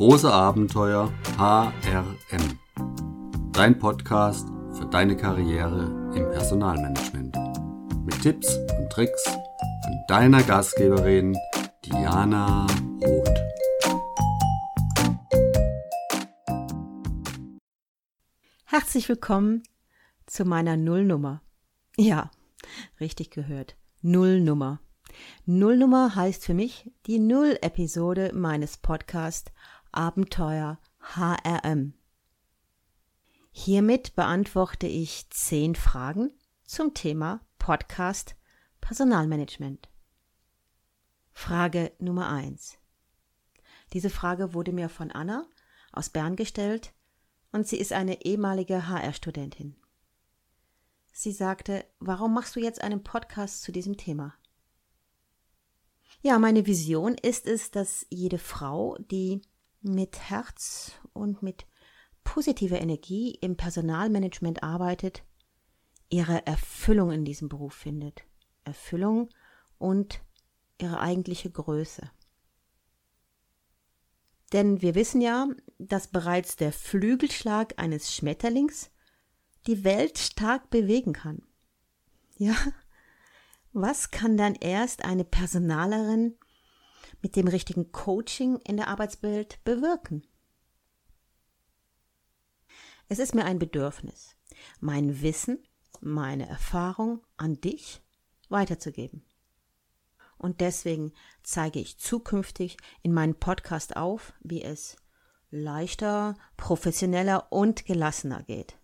Große Abenteuer HRM. Dein Podcast für deine Karriere im Personalmanagement. Mit Tipps und Tricks von deiner Gastgeberin Diana Roth. Herzlich willkommen zu meiner Nullnummer. Ja, richtig gehört. Nullnummer. Nullnummer heißt für mich die Null-Episode meines Podcasts Abenteuer HRM. Hiermit beantworte ich zehn Fragen zum Thema Podcast Personalmanagement. Frage Nummer eins. Diese Frage wurde mir von Anna aus Bern gestellt und sie ist eine ehemalige HR-Studentin. Sie sagte, warum machst du jetzt einen Podcast zu diesem Thema? Ja, meine Vision ist es, dass jede Frau, die mit Herz und mit positiver Energie im Personalmanagement arbeitet, ihre Erfüllung in diesem Beruf findet. Erfüllung und ihre eigentliche Größe. Denn wir wissen ja, dass bereits der Flügelschlag eines Schmetterlings die Welt stark bewegen kann. Ja, was kann dann erst eine Personalerin mit dem richtigen Coaching in der Arbeitswelt bewirken? Es ist mir ein Bedürfnis, mein Wissen, meine Erfahrung an dich weiterzugeben. Und deswegen zeige ich zukünftig in meinem Podcast auf, wie es leichter, professioneller und gelassener geht.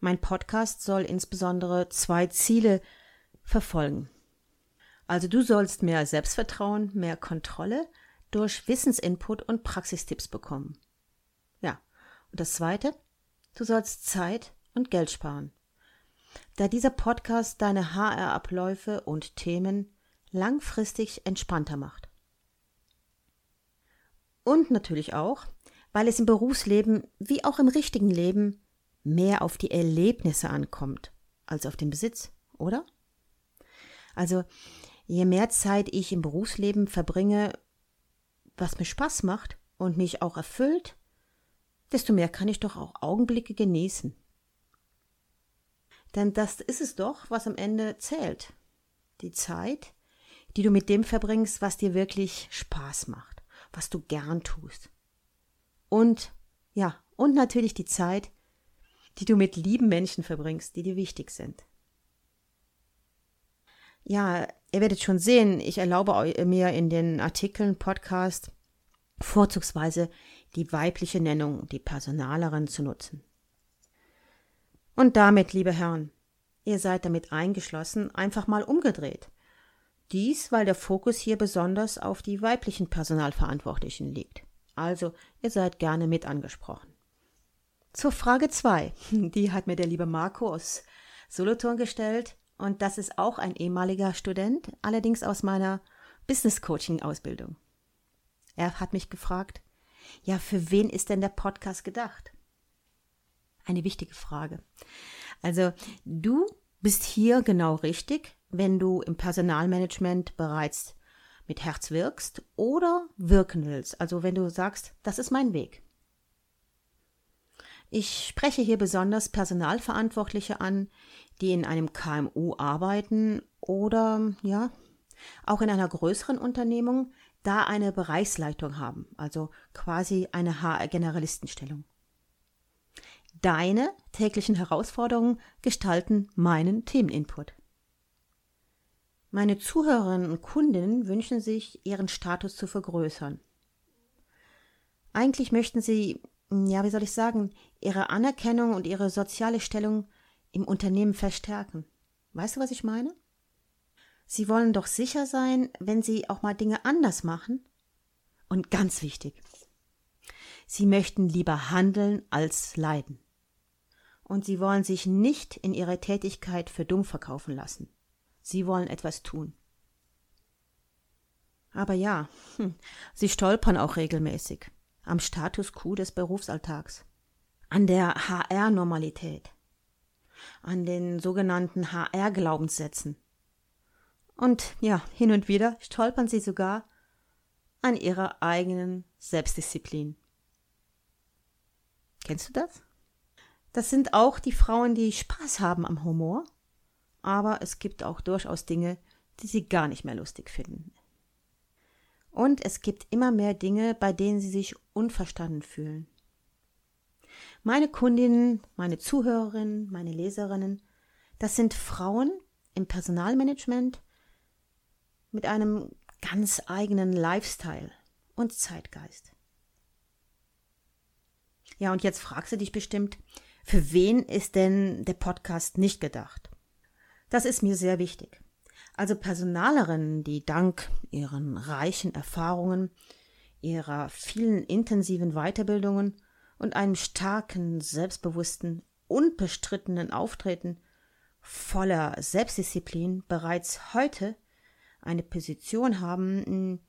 Mein Podcast soll insbesondere zwei Ziele verfolgen. Also du sollst mehr Selbstvertrauen, mehr Kontrolle durch Wissensinput und Praxistipps bekommen. Ja. Und das zweite, du sollst Zeit und Geld sparen. Da dieser Podcast deine HR-Abläufe und Themen langfristig entspannter macht. Und natürlich auch, weil es im Berufsleben wie auch im richtigen Leben mehr auf die Erlebnisse ankommt als auf den Besitz, oder? Also, je mehr Zeit ich im Berufsleben verbringe, was mir Spaß macht und mich auch erfüllt, desto mehr kann ich doch auch Augenblicke genießen. Denn das ist es doch, was am Ende zählt. Die Zeit, die du mit dem verbringst, was dir wirklich Spaß macht, was du gern tust. Und, ja, und natürlich die Zeit, die du mit lieben Menschen verbringst, die dir wichtig sind. Ja, ihr werdet schon sehen, ich erlaube mir in den Artikeln, Podcast vorzugsweise die weibliche Nennung, die Personalerin zu nutzen. Und damit, liebe Herren, ihr seid damit eingeschlossen, einfach mal umgedreht. Dies, weil der Fokus hier besonders auf die weiblichen Personalverantwortlichen liegt. Also, ihr seid gerne mit angesprochen. Zur Frage 2. Die hat mir der liebe Marco aus Solothurn gestellt. Und das ist auch ein ehemaliger Student, allerdings aus meiner Business Coaching Ausbildung. Er hat mich gefragt, ja, für wen ist denn der Podcast gedacht? Eine wichtige Frage. Also, du bist hier genau richtig, wenn du im Personalmanagement bereits mit Herz wirkst oder wirken willst. Also, wenn du sagst, das ist mein Weg. Ich spreche hier besonders Personalverantwortliche an, die in einem KMU arbeiten oder ja, auch in einer größeren Unternehmung, da eine Bereichsleitung haben, also quasi eine HR-Generalistenstellung. Deine täglichen Herausforderungen gestalten meinen Themeninput. Meine Zuhörerinnen und Kundinnen wünschen sich, ihren Status zu vergrößern. Eigentlich möchten sie ja, wie soll ich sagen, ihre Anerkennung und ihre soziale Stellung im Unternehmen verstärken. Weißt du, was ich meine? Sie wollen doch sicher sein, wenn sie auch mal Dinge anders machen. Und ganz wichtig, sie möchten lieber handeln als leiden. Und sie wollen sich nicht in ihrer Tätigkeit für dumm verkaufen lassen. Sie wollen etwas tun. Aber ja, hm, sie stolpern auch regelmäßig am Status quo des Berufsalltags, an der HR-Normalität, an den sogenannten HR-Glaubenssätzen. Und ja, hin und wieder stolpern sie sogar an ihrer eigenen Selbstdisziplin. Kennst du das? Das sind auch die Frauen, die Spaß haben am Humor, aber es gibt auch durchaus Dinge, die sie gar nicht mehr lustig finden. Und es gibt immer mehr Dinge, bei denen sie sich unverstanden fühlen. Meine Kundinnen, meine Zuhörerinnen, meine Leserinnen, das sind Frauen im Personalmanagement mit einem ganz eigenen Lifestyle und Zeitgeist. Ja, und jetzt fragst du dich bestimmt, für wen ist denn der Podcast nicht gedacht? Das ist mir sehr wichtig. Also Personalerinnen, die dank ihren reichen Erfahrungen, ihrer vielen intensiven Weiterbildungen und einem starken, selbstbewussten, unbestrittenen Auftreten voller Selbstdisziplin bereits heute eine Position haben,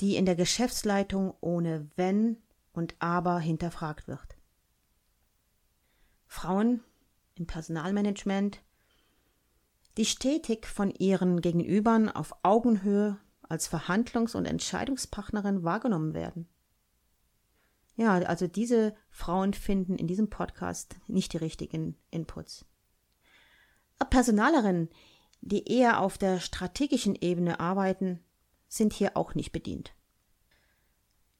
die in der Geschäftsleitung ohne Wenn und Aber hinterfragt wird. Frauen im Personalmanagement, die stetig von ihren Gegenübern auf Augenhöhe als Verhandlungs- und Entscheidungspartnerin wahrgenommen werden. Ja, also diese Frauen finden in diesem Podcast nicht die richtigen Inputs. Personalerinnen, die eher auf der strategischen Ebene arbeiten, sind hier auch nicht bedient.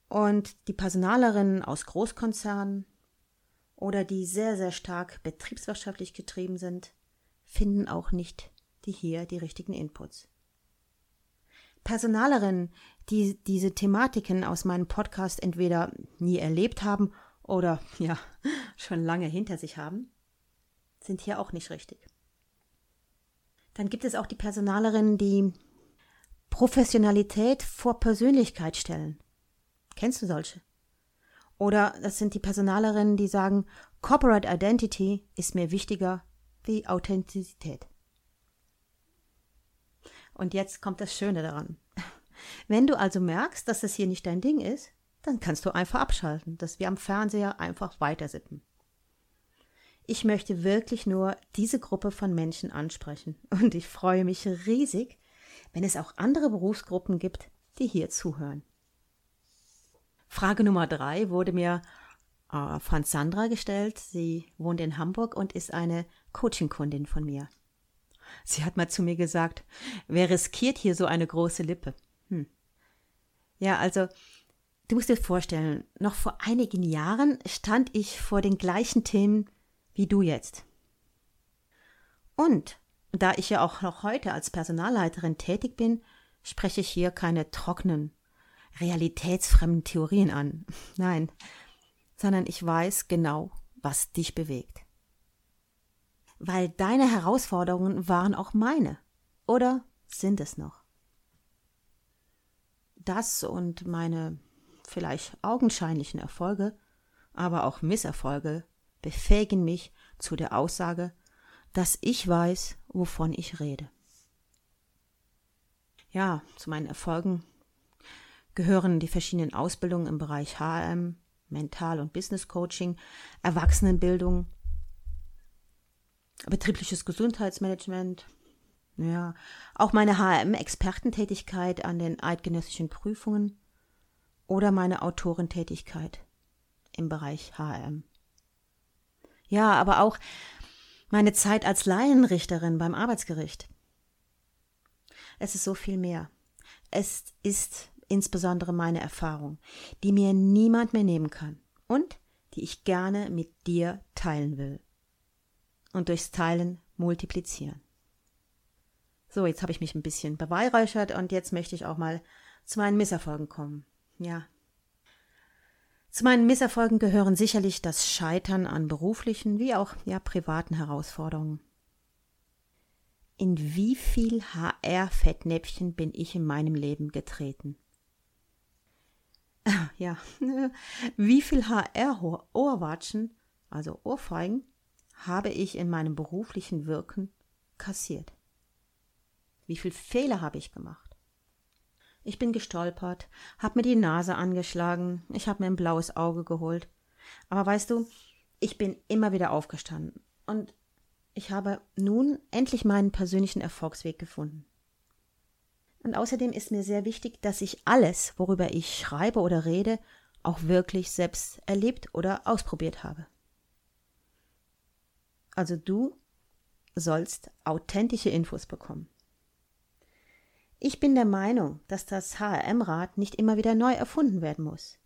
Und die Personalerinnen aus Großkonzernen oder die sehr, sehr stark betriebswirtschaftlich getrieben sind, finden auch nicht die hier die richtigen Inputs. Personalerinnen, die diese Thematiken aus meinem Podcast entweder nie erlebt haben oder ja, schon lange hinter sich haben, sind hier auch nicht richtig. Dann gibt es auch die Personalerinnen, die Professionalität vor Persönlichkeit stellen. Kennst du solche? Oder das sind die Personalerinnen, die sagen, Corporate Identity ist mir wichtiger wie Authentizität. Und jetzt kommt das Schöne daran. Wenn du also merkst, dass das hier nicht dein Ding ist, dann kannst du einfach abschalten, dass wir am Fernseher einfach weitersippen. Ich möchte wirklich nur diese Gruppe von Menschen ansprechen und ich freue mich riesig, wenn es auch andere Berufsgruppen gibt, die hier zuhören. Frage Nummer drei wurde mir äh, von Sandra gestellt. Sie wohnt in Hamburg und ist eine Coaching-Kundin von mir. Sie hat mal zu mir gesagt, wer riskiert hier so eine große Lippe? Hm. Ja, also, du musst dir vorstellen, noch vor einigen Jahren stand ich vor den gleichen Themen wie du jetzt. Und da ich ja auch noch heute als Personalleiterin tätig bin, spreche ich hier keine trockenen, realitätsfremden Theorien an. Nein, sondern ich weiß genau, was dich bewegt. Weil deine Herausforderungen waren auch meine. Oder sind es noch? Das und meine vielleicht augenscheinlichen Erfolge, aber auch Misserfolge befähigen mich zu der Aussage, dass ich weiß, wovon ich rede. Ja, zu meinen Erfolgen gehören die verschiedenen Ausbildungen im Bereich HM, Mental- und Business Coaching, Erwachsenenbildung, betriebliches Gesundheitsmanagement, ja, auch meine HM-Expertentätigkeit an den eidgenössischen Prüfungen oder meine Autorentätigkeit im Bereich HM. Ja, aber auch meine Zeit als Laienrichterin beim Arbeitsgericht. Es ist so viel mehr. Es ist insbesondere meine Erfahrung, die mir niemand mehr nehmen kann und die ich gerne mit dir teilen will. Und durchs Teilen multiplizieren. So, jetzt habe ich mich ein bisschen beweihräuchert und jetzt möchte ich auch mal zu meinen Misserfolgen kommen. Ja, zu meinen Misserfolgen gehören sicherlich das Scheitern an beruflichen wie auch ja privaten Herausforderungen. In wie viel HR-Fettnäpfchen bin ich in meinem Leben getreten? Ja, wie viel HR-Ohrwatschen, also Ohrfeigen, habe ich in meinem beruflichen Wirken kassiert? Wie viel Fehler habe ich gemacht? Ich bin gestolpert, hab mir die Nase angeschlagen, ich hab mir ein blaues Auge geholt. Aber weißt du, ich bin immer wieder aufgestanden und ich habe nun endlich meinen persönlichen Erfolgsweg gefunden. Und außerdem ist mir sehr wichtig, dass ich alles, worüber ich schreibe oder rede, auch wirklich selbst erlebt oder ausprobiert habe. Also du sollst authentische Infos bekommen. Ich bin der Meinung, dass das HRM-Rad nicht immer wieder neu erfunden werden muss.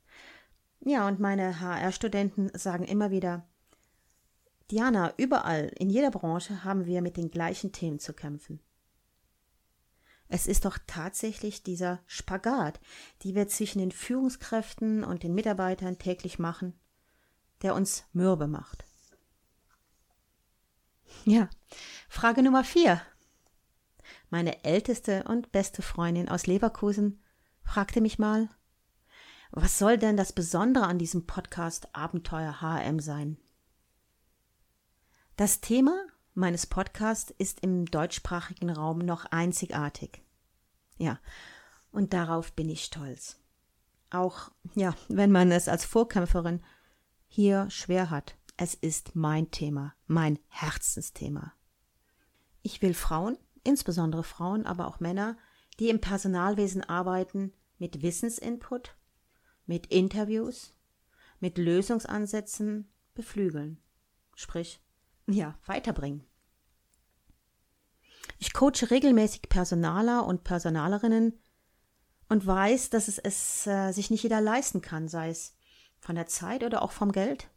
Ja, und meine HR-Studenten sagen immer wieder, Diana, überall, in jeder Branche haben wir mit den gleichen Themen zu kämpfen. Es ist doch tatsächlich dieser Spagat, die wir zwischen den Führungskräften und den Mitarbeitern täglich machen, der uns mürbe macht. Ja, Frage Nummer vier. Meine älteste und beste Freundin aus Leverkusen fragte mich mal, was soll denn das Besondere an diesem Podcast Abenteuer HM sein? Das Thema meines Podcasts ist im deutschsprachigen Raum noch einzigartig. Ja, und darauf bin ich stolz. Auch, ja, wenn man es als Vorkämpferin hier schwer hat. Es ist mein Thema, mein Herzensthema. Ich will Frauen, insbesondere Frauen, aber auch Männer, die im Personalwesen arbeiten, mit Wissensinput, mit Interviews, mit Lösungsansätzen beflügeln. Sprich, ja, weiterbringen. Ich coache regelmäßig Personaler und Personalerinnen und weiß, dass es, es äh, sich nicht jeder leisten kann, sei es von der Zeit oder auch vom Geld.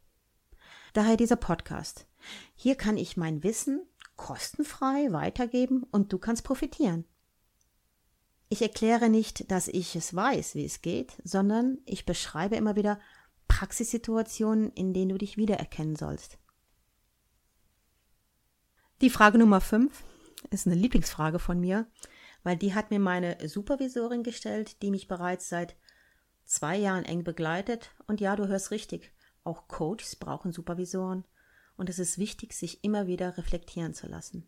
Daher dieser Podcast. Hier kann ich mein Wissen kostenfrei weitergeben und du kannst profitieren. Ich erkläre nicht, dass ich es weiß, wie es geht, sondern ich beschreibe immer wieder Praxissituationen, in denen du dich wiedererkennen sollst. Die Frage Nummer 5 ist eine Lieblingsfrage von mir, weil die hat mir meine Supervisorin gestellt, die mich bereits seit zwei Jahren eng begleitet. Und ja, du hörst richtig, auch Coaches brauchen Supervisoren und es ist wichtig, sich immer wieder reflektieren zu lassen.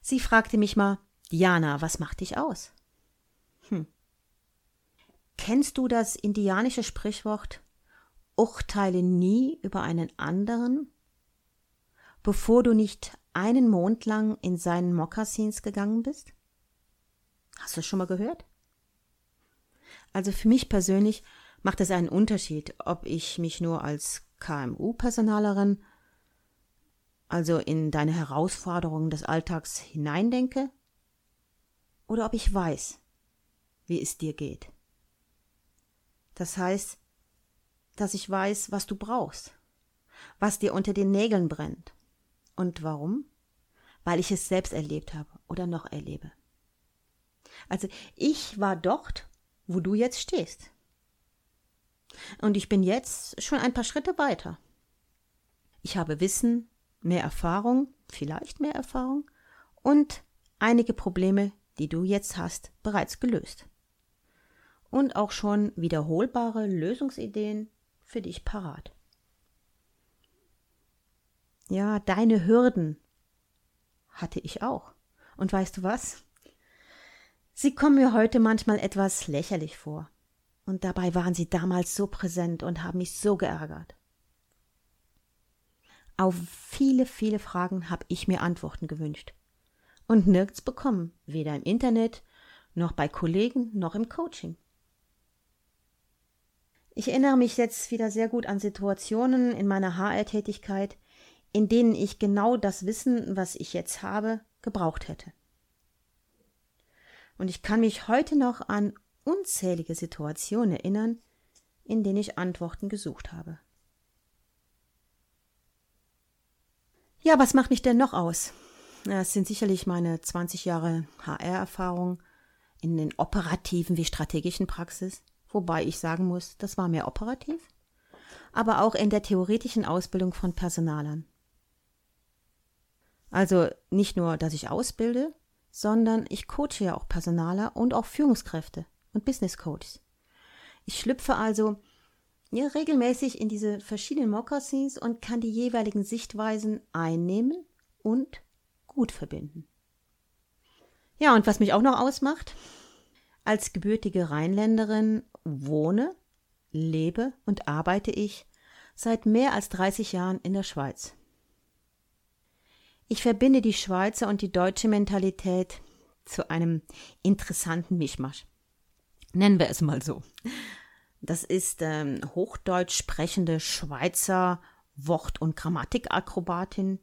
Sie fragte mich mal, Diana, was macht dich aus? Hm. Kennst du das indianische Sprichwort Urteile nie über einen anderen, bevor du nicht einen Mond lang in seinen Mokassins gegangen bist? Hast du es schon mal gehört? Also für mich persönlich macht es einen Unterschied, ob ich mich nur als KMU-Personalerin, also in deine Herausforderungen des Alltags hineindenke, oder ob ich weiß, wie es dir geht. Das heißt, dass ich weiß, was du brauchst, was dir unter den Nägeln brennt. Und warum? Weil ich es selbst erlebt habe oder noch erlebe. Also ich war dort, wo du jetzt stehst. Und ich bin jetzt schon ein paar Schritte weiter. Ich habe Wissen, mehr Erfahrung, vielleicht mehr Erfahrung und einige Probleme, die du jetzt hast, bereits gelöst. Und auch schon wiederholbare Lösungsideen für dich parat. Ja, deine Hürden hatte ich auch. Und weißt du was? Sie kommen mir heute manchmal etwas lächerlich vor. Und dabei waren sie damals so präsent und haben mich so geärgert. Auf viele, viele Fragen habe ich mir Antworten gewünscht. Und nirgends bekommen, weder im Internet, noch bei Kollegen, noch im Coaching. Ich erinnere mich jetzt wieder sehr gut an Situationen in meiner HR-Tätigkeit, in denen ich genau das Wissen, was ich jetzt habe, gebraucht hätte. Und ich kann mich heute noch an unzählige Situationen erinnern, in denen ich Antworten gesucht habe. Ja, was macht mich denn noch aus? Es sind sicherlich meine 20 Jahre HR-Erfahrung in den operativen wie strategischen Praxis, wobei ich sagen muss, das war mehr operativ, aber auch in der theoretischen Ausbildung von Personalern. Also nicht nur, dass ich ausbilde, sondern ich coache ja auch Personaler und auch Führungskräfte und Business Coaches. Ich schlüpfe also ja, regelmäßig in diese verschiedenen Moccasins und kann die jeweiligen Sichtweisen einnehmen und gut verbinden. Ja, und was mich auch noch ausmacht, als gebürtige Rheinländerin wohne, lebe und arbeite ich seit mehr als 30 Jahren in der Schweiz. Ich verbinde die Schweizer und die deutsche Mentalität, zu einem interessanten Mischmasch. Nennen wir es mal so. Das ist ähm, hochdeutsch sprechende Schweizer Wort- und Grammatikakrobatin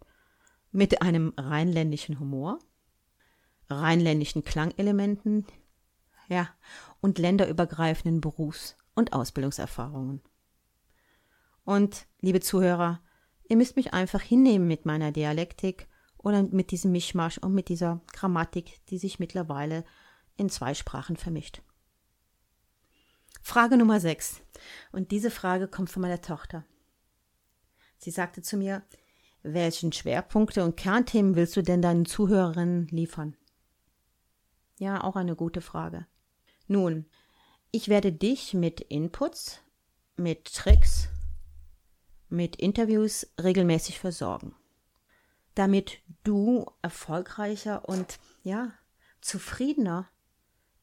mit einem rheinländischen Humor, rheinländischen Klangelementen, ja, und länderübergreifenden Berufs- und Ausbildungserfahrungen. Und, liebe Zuhörer, ihr müsst mich einfach hinnehmen mit meiner Dialektik oder mit diesem Mischmasch und mit dieser Grammatik, die sich mittlerweile in zwei Sprachen vermischt. Frage Nummer 6. Und diese Frage kommt von meiner Tochter. Sie sagte zu mir, welchen Schwerpunkte und Kernthemen willst du denn deinen Zuhörerinnen liefern? Ja, auch eine gute Frage. Nun, ich werde dich mit Inputs, mit Tricks, mit Interviews regelmäßig versorgen, damit du erfolgreicher und ja, zufriedener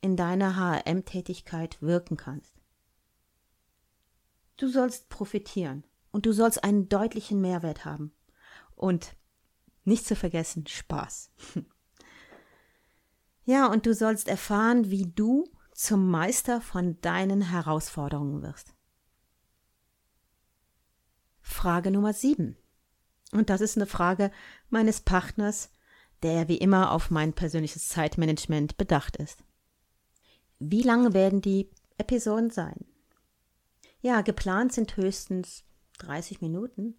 in deiner HRM-Tätigkeit wirken kannst. Du sollst profitieren und du sollst einen deutlichen Mehrwert haben. Und nicht zu vergessen, Spaß. ja, und du sollst erfahren, wie du zum Meister von deinen Herausforderungen wirst. Frage Nummer 7. Und das ist eine Frage meines Partners, der wie immer auf mein persönliches Zeitmanagement bedacht ist. Wie lange werden die Episoden sein? Ja, geplant sind höchstens 30 Minuten.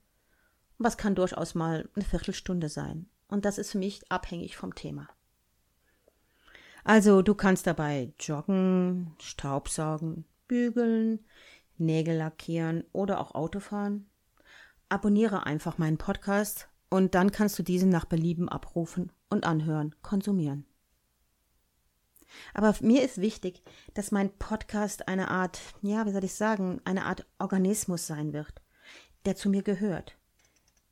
Was kann durchaus mal eine Viertelstunde sein. Und das ist für mich abhängig vom Thema. Also du kannst dabei joggen, Staubsaugen, bügeln, Nägel lackieren oder auch Auto fahren. Abonniere einfach meinen Podcast und dann kannst du diesen nach Belieben abrufen und anhören, konsumieren. Aber mir ist wichtig, dass mein Podcast eine Art, ja, wie soll ich sagen, eine Art Organismus sein wird, der zu mir gehört.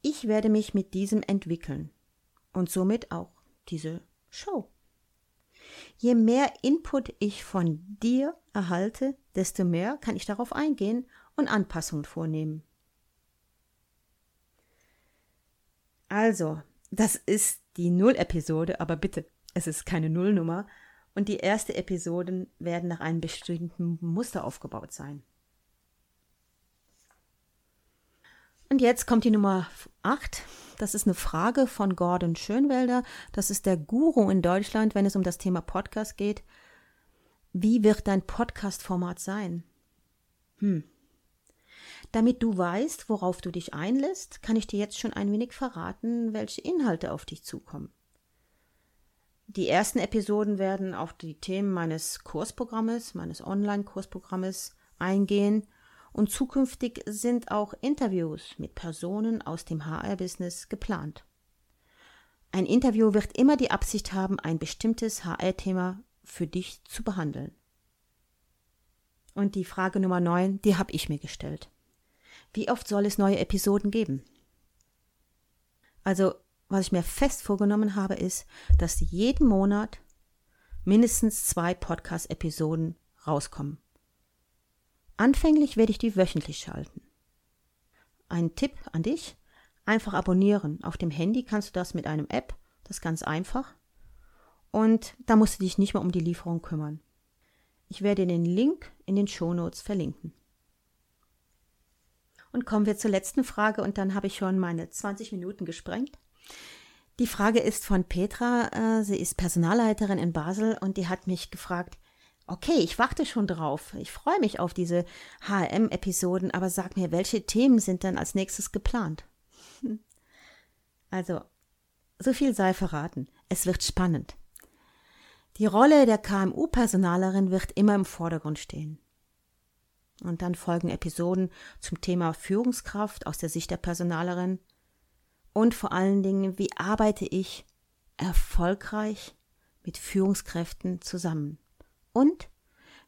Ich werde mich mit diesem entwickeln und somit auch diese Show. Je mehr Input ich von dir erhalte, desto mehr kann ich darauf eingehen und Anpassungen vornehmen. Also, das ist die Null-Episode, aber bitte, es ist keine Nullnummer, und die ersten Episoden werden nach einem bestimmten Muster aufgebaut sein. Und jetzt kommt die Nummer 8. Das ist eine Frage von Gordon Schönwelder. Das ist der Guru in Deutschland, wenn es um das Thema Podcast geht. Wie wird dein Podcast-Format sein? Hm. Damit du weißt, worauf du dich einlässt, kann ich dir jetzt schon ein wenig verraten, welche Inhalte auf dich zukommen. Die ersten Episoden werden auf die Themen meines Kursprogrammes, meines Online-Kursprogrammes eingehen und zukünftig sind auch Interviews mit Personen aus dem HR-Business geplant. Ein Interview wird immer die Absicht haben, ein bestimmtes HR-Thema für dich zu behandeln. Und die Frage Nummer 9, die habe ich mir gestellt. Wie oft soll es neue Episoden geben? Also was ich mir fest vorgenommen habe, ist, dass jeden Monat mindestens zwei Podcast-Episoden rauskommen. Anfänglich werde ich die wöchentlich schalten. Ein Tipp an dich, einfach abonnieren. Auf dem Handy kannst du das mit einem App, das ist ganz einfach. Und da musst du dich nicht mehr um die Lieferung kümmern. Ich werde den Link in den Shownotes verlinken. Und kommen wir zur letzten Frage und dann habe ich schon meine 20 Minuten gesprengt. Die Frage ist von Petra. Äh, sie ist Personalleiterin in Basel und die hat mich gefragt, okay, ich warte schon drauf. Ich freue mich auf diese HM-Episoden, aber sag mir, welche Themen sind dann als nächstes geplant? Also, so viel sei verraten. Es wird spannend. Die Rolle der KMU-Personalerin wird immer im Vordergrund stehen. Und dann folgen Episoden zum Thema Führungskraft aus der Sicht der Personalerin, und vor allen Dingen, wie arbeite ich erfolgreich mit Führungskräften zusammen? Und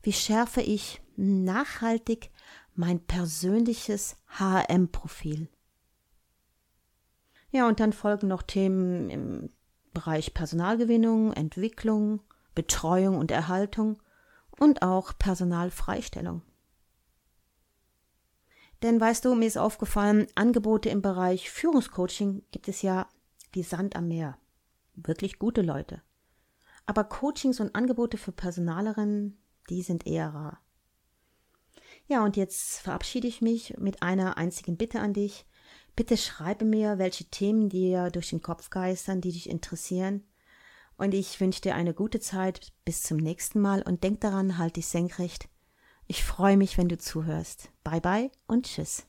wie schärfe ich nachhaltig mein persönliches HM-Profil? Ja, und dann folgen noch Themen im Bereich Personalgewinnung, Entwicklung, Betreuung und Erhaltung und auch Personalfreistellung. Denn weißt du, mir ist aufgefallen, Angebote im Bereich Führungscoaching gibt es ja wie Sand am Meer. Wirklich gute Leute. aber Coachings und Angebote für Personalerinnen, die sind eher rar. Ja, und jetzt verabschiede ich mich mit einer einzigen Bitte an dich. Bitte schreibe mir, welche Themen dir durch den Kopf geistern, die dich interessieren. Und ich wünsche dir eine gute Zeit. Bis zum nächsten Mal und denk daran, halt dich senkrecht. Ich freue mich, wenn du zuhörst. Bye bye und tschüss.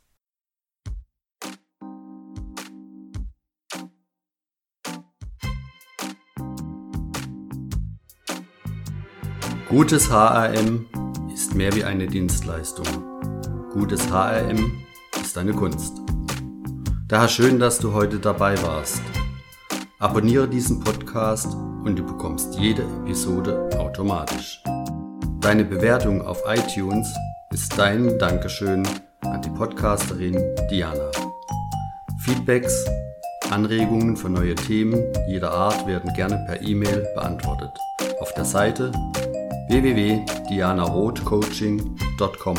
Gutes HRM ist mehr wie eine Dienstleistung. Gutes HRM ist eine Kunst. Daher schön, dass du heute dabei warst. Abonniere diesen Podcast und du bekommst jede Episode automatisch. Deine Bewertung auf iTunes ist dein Dankeschön an die Podcasterin Diana. Feedbacks, Anregungen für neue Themen jeder Art werden gerne per E-Mail beantwortet. Auf der Seite www.dianarothcoaching.com.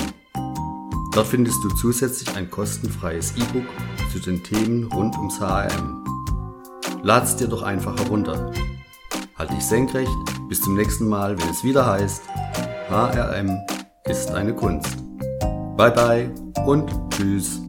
Dort findest du zusätzlich ein kostenfreies E-Book zu den Themen rund ums HRM. Lad's dir doch einfach herunter. Halt dich senkrecht, bis zum nächsten Mal, wenn es wieder heißt, HRM ist eine Kunst. Bye bye und tschüss.